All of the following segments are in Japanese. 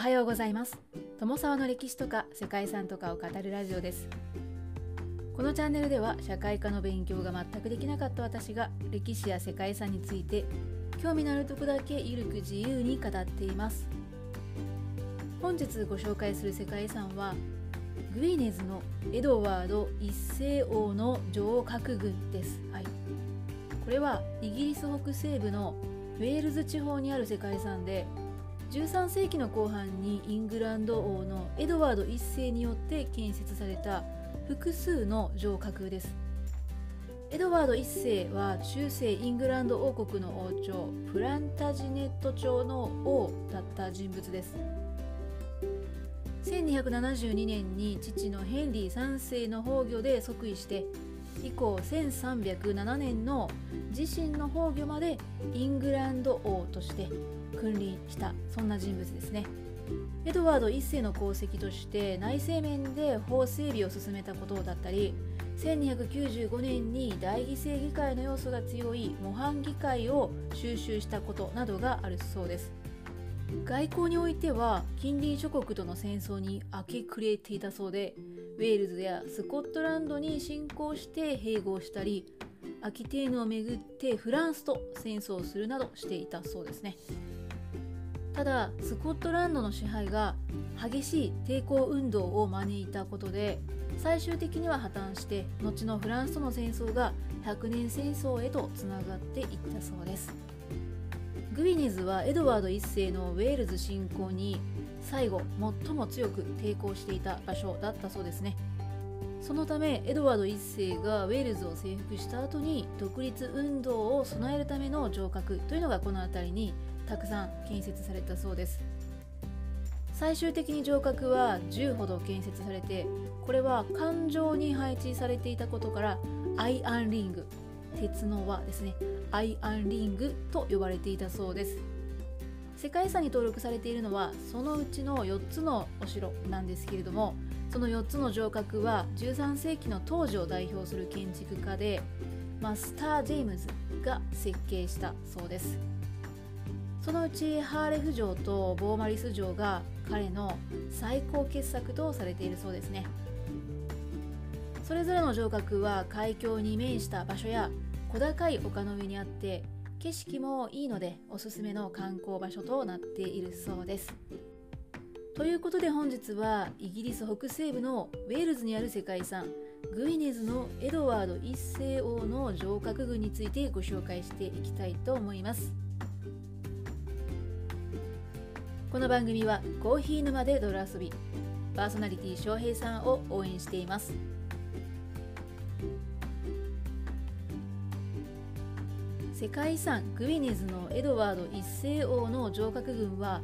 おはようございます。友沢の歴史とか世界遺産とかを語るラジオです。このチャンネルでは社会科の勉強が全くできなかった私が歴史や世界遺産について興味のあるとこだけゆるく自由に語っています。本日ご紹介する世界遺産はグイネズのエドワード一世王の城郭群です、はい、これはイギリス北西部のウェールズ地方にある世界遺産で13世紀の後半にイングランド王のエドワード1世によって建設された複数の城郭です。エドワード1世は中世イングランド王国の王朝プランタジネット朝の王だった人物です。1272年に父のヘンリー3世の崩御で即位して以降1307年の自身の崩御までイングランド王として君臨したそんな人物ですね。エドワード1世の功績として内政面で法整備を進めたことだったり1295年に大議政議会の要素が強い模範議会を収集したことなどがあるそうです。外交においては近隣諸国との戦争に明け暮れていたそうでウェールズやスコットランドに侵攻して併合したりアキテーヌをめぐってフランスと戦争するなどしていたそうですね。ただスコットランドの支配が激しい抵抗運動を招いたことで最終的には破綻して後のフランスとの戦争が100年戦争へとつながっていったそうです。グビネズはエドワード1世のウェールズ侵攻に最後最も強く抵抗していた場所だったそうですね。そのためエドワード1世がウェールズを征服した後に独立運動を備えるための城郭というのがこの辺りにたくさん建設されたそうです。最終的に城郭は10ほど建設されてこれは環状に配置されていたことからアイアンリング鉄の輪ですね。アイアンリングと呼ばれていたそうです。世界遺産に登録されているのはそのうちの4つのお城なんですけれどもその4つの城郭は13世紀の当時を代表する建築家でマスター・ジェームズが設計したそうです。そのうちハーレフ城とボーマリス城が彼の最高傑作とされているそうですね。それぞれの城郭は海峡に面した場所や小高い丘の上にあって景色もいいのでおすすめの観光場所となっているそうです。ということで本日はイギリス北西部のウェールズにある世界遺産グイネズのエドワード一世王の城郭群についてご紹介していきたいと思います。この番組はコーヒー沼で泥遊びパーソナリティ翔平さんを応援しています。世界遺産グイネズのエドワード一世王の城郭群は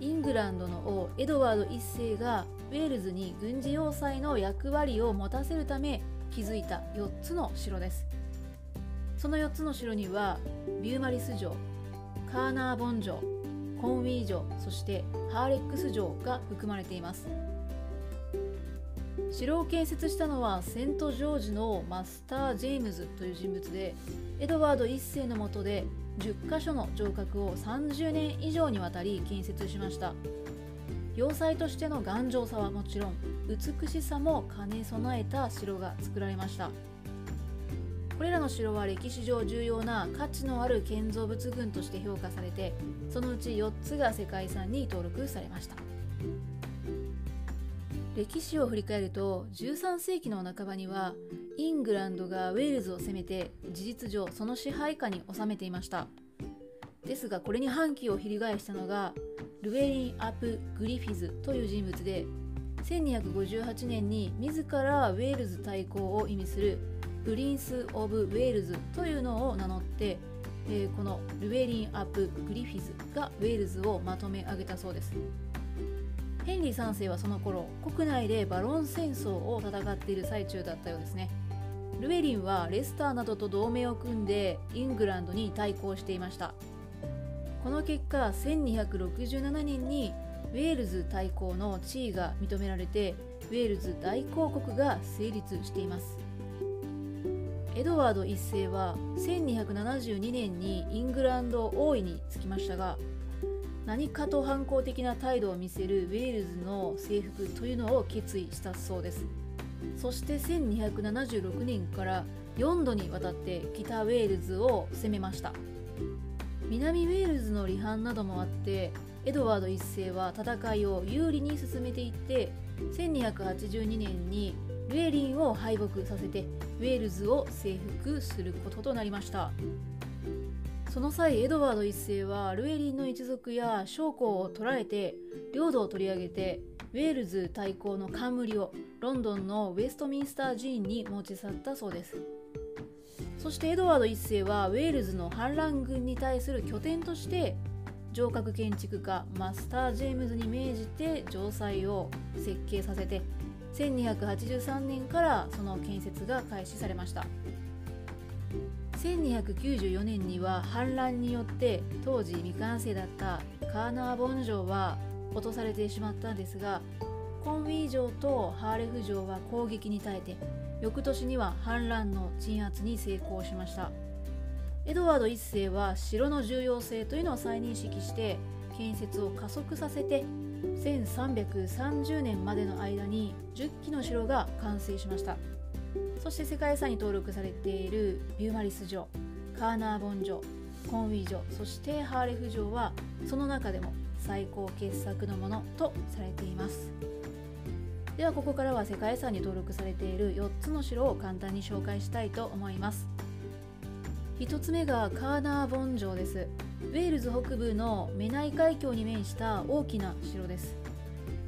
イングランドの王エドワード一世がウェールズに軍事要塞の役割を持たせるため築いた4つの城です。その4つの城にはビューマリス城カーナーボン城コンウィー城そしてハーレックス城が含まれています。城を建設したのはセント・ジョージのマスター・ジェームズという人物でエドワード1世の下で10カ所の城郭を30年以上にわたり建設しました。要塞としての頑丈さはもちろん美しさも兼ね備えた城が作られました。これらの城は歴史上重要な価値のある建造物群として評価されてそのうち4つが世界遺産に登録されました。歴史を振り返ると13世紀の半ばにはイングランドがウェールズを攻めて事実上その支配下に収めていました。ですがこれに反旗を翻したのがルウェリン・アップ・グリフィズという人物で1258年に自らウェールズ大公を意味するプリンス・オブ・ウェールズというのを名乗って、えー、このルウェリン・アップ・グリフィズがウェールズをまとめ上げたそうです。ヘンリー3世はその頃国内でバロン戦争を戦っている最中だったようですね。ルエリンはレスターなどと同盟を組んでイングランドに対抗していました。この結果1267年にウェールズ対抗の地位が認められてウェールズ大公国が成立しています。エドワード1世は1272年にイングランド王位につきましたが何かと反抗的な態度を見せるウェールズの征服というのを決意したそうです。そして1276年から4度にわたって北ウェールズを攻めました。南ウェールズの離反などもあってエドワード1世は戦いを有利に進めていって1282年にルエリンを敗北させてウェールズを征服することとなりました。その際エドワード1世はルエリンの一族や将校を捕らえて領土を取り上げてウェールズ対抗の冠をロンドンのウェストミンスター寺院に持ち去ったそうです。そしてエドワード1世はウェールズの反乱軍に対する拠点として城郭建築家マスター・ジェームズに命じて城塞を設計させて1283年からその建設が開始されました。1294年には反乱によって当時未完成だったカーナーボン城は落とされてしまったんですがコンウィー城とハーレフ城は攻撃に耐えて翌年には反乱の鎮圧に成功しました。エドワード1世は城の重要性というのを再認識して建設を加速させて1330年までの間に10基の城が完成しました。そして世界遺産に登録されているビューマリス城カーナーボン城コンウィ城そしてハーレフ城はその中でも最高傑作のものとされています。ではここからは世界遺産に登録されている4つの城を簡単に紹介したいと思います。1つ目がカーナーボン城です。ウェールズ北部のメナイ海峡に面した大きな城です。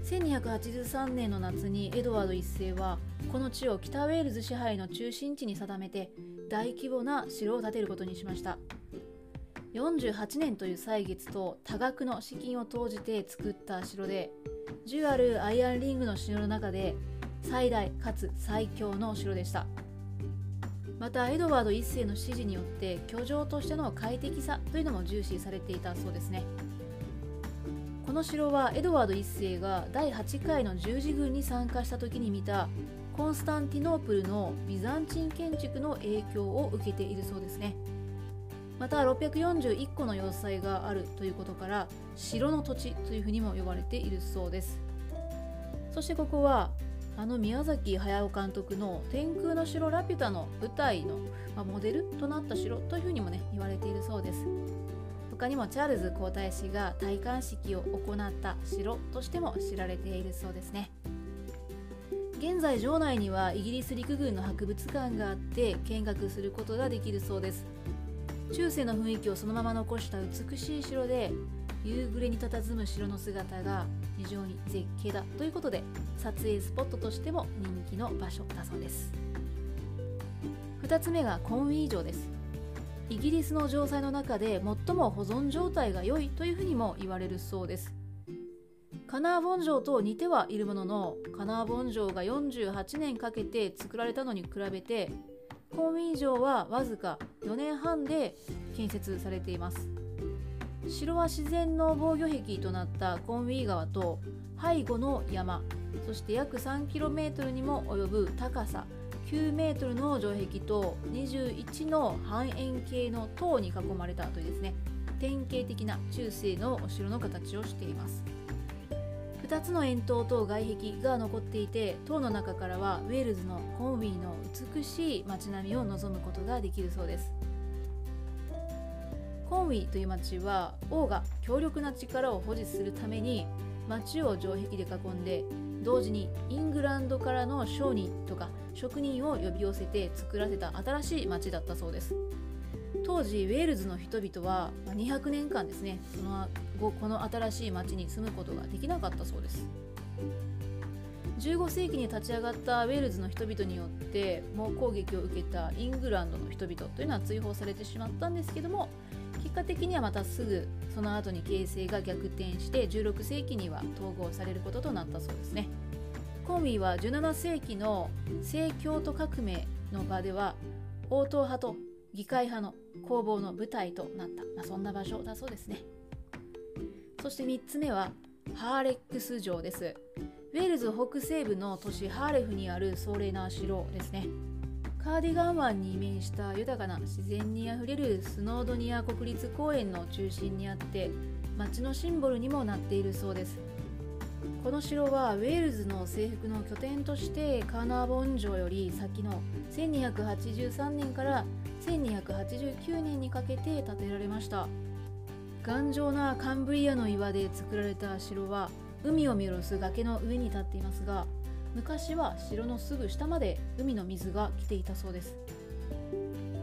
1283年の夏にエドワード1世はこの地を北ウェールズ支配の中心地に定めて大規模な城を建てることにしました。48年という歳月と多額の資金を投じて作った城で10あるアイアンリングの城の中で最大かつ最強の城でした。またエドワード1世の指示によって居城としての快適さというのも重視されていたそうですね。この城はエドワード1世が第8回の十字軍に参加した時に見たコンスタンティノープルのビザンチン建築の影響を受けているそうですね。また641個の要塞があるということから城の土地というふうにも呼ばれているそうです。そしてここはあの宮崎駿監督の「天空の城ラピュタ」の舞台の、まあ、モデルとなった城というふうにもね言われているそうです。他にもチャールズ皇太子が戴冠式を行った城としても知られているそうですね。現在城内にはイギリス陸軍の博物館があって見学することができるそうです。中世の雰囲気をそのまま残した美しい城で夕暮れに佇む城の姿が非常に絶景だということで撮影スポットとしても人気の場所だそうです。2つ目がコンウィー城です。イギリスの城塞の中で最も保存状態が良いというふうにも言われるそうです。カナーボン城と似てはいるもののカナーボン城が48年かけて作られたのに比べてコンウィー城はわずか4年半で建設されています。城は自然の防御壁となったコンウィー川と背後の山そして約 3km にも及ぶ高さ 9m の城壁と21の半円形の塔に囲まれたというですね典型的な中世のお城の形をしています。2つの円塔と外壁が残っていて塔の中からはウェールズのコンウィーの美しい街並みを望むことができるそうです。コンウィという町は王が強力な力を保持するために町を城壁で囲んで同時にイングランドからの商人とか職人を呼び寄せて作らせた新しい町だったそうです。当時ウェールズの人々は200年間ですねその後この新しい町に住むことができなかったそうです。15世紀に立ち上がったウェールズの人々によって猛攻撃を受けたイングランドの人々というのは追放されてしまったんですけども結果的にはまたすぐその後に形勢が逆転して16世紀には統合されることとなったそうですね。コンウィは17世紀の正教徒革命の場では応答派と議会派の攻防の舞台となった、まあ、そんな場所だそうですね。そして3つ目はハーレックス城です。ウェールズ北西部の都市ハーレフにある壮麗な城ですね。カーディガン湾に面した豊かな自然にあふれるスノードニア国立公園の中心にあって町のシンボルにもなっているそうです。この城はウェールズの征服の拠点としてカーナーボン城より先の1283年から1289年にかけて建てられました。頑丈なカンブリアの岩で作られた城は海を見下ろす崖の上に立っていますが昔は城のすぐ下まで海の水が来ていたそうです。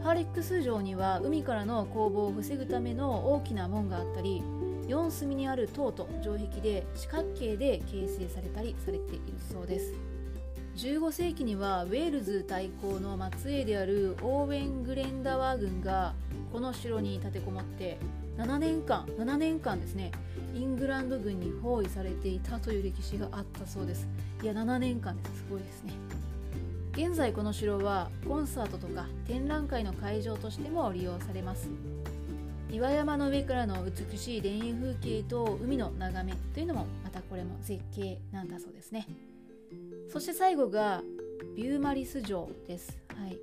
ハーレックス城には海からの攻防を防ぐための大きな門があったり4隅にある塔と城壁で四角形で形成されたりされているそうです。15世紀にはウェールズ対抗の末裔であるオーウェン・グレンダワー軍がこの城に立てこもって7年間7年間ですねイングランド軍に包囲されていたという歴史があったそうです。いや7年間です。すごいですね。現在この城はコンサートとか展覧会の会場としても利用されます。岩山の上からの美しい田園風景と海の眺めというのもまたこれも絶景なんだそうですね。そして最後がビューマリス城です、はい、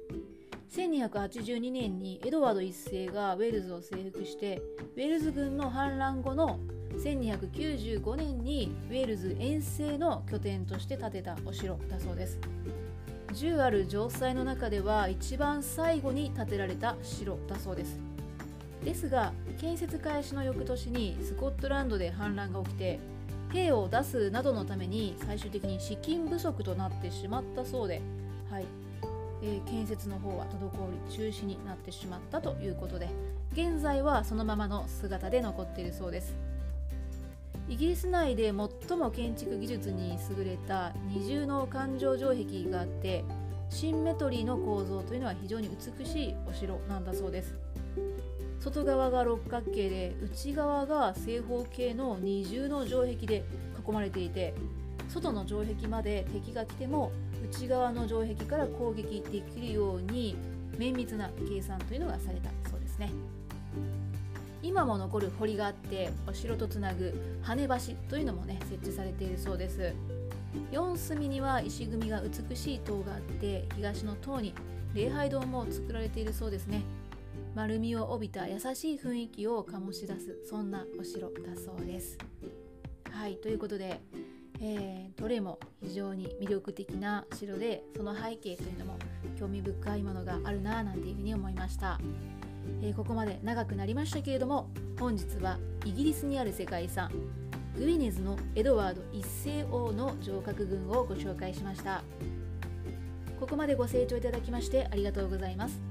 1282年にエドワード1世がウェールズを征服してウェールズ軍の反乱後の1295年にウェールズ遠征の拠点として建てたお城だそうです。10ある城塞の中では一番最後に建てられた城だそうです。ですが建設開始の翌年にスコットランドで反乱が起きて兵を出すなどのために最終的に資金不足となってしまったそうで、はい。えー、建設の方は滞り中止になってしまったということで現在はそのままの姿で残っているそうです。イギリス内で最も建築技術に優れた二重の環状城壁があってシンメトリーの構造というのは非常に美しいお城なんだそうです。外側が六角形で内側が正方形の二重の城壁で囲まれていて外の城壁まで敵が来ても内側の城壁から攻撃できるように綿密な計算というのがされたそうですね。今も残る堀があってお城とつなぐ羽橋というのもね設置されているそうです4隅には石組みが美しい塔があって東の塔に礼拝堂も作られているそうですね丸みを帯びた優しい雰囲気を醸し出すそんなお城だそうです。はいということで、えー、どれも非常に魅力的な城でその背景というのも興味深いものがあるななんていうふうに思いました。えー、ここまで長くなりましたけれども本日はイギリスにある世界遺産グイネズのエドワード一世王の城郭群をご紹介しました。ここまでご清聴いただきましてありがとうございます。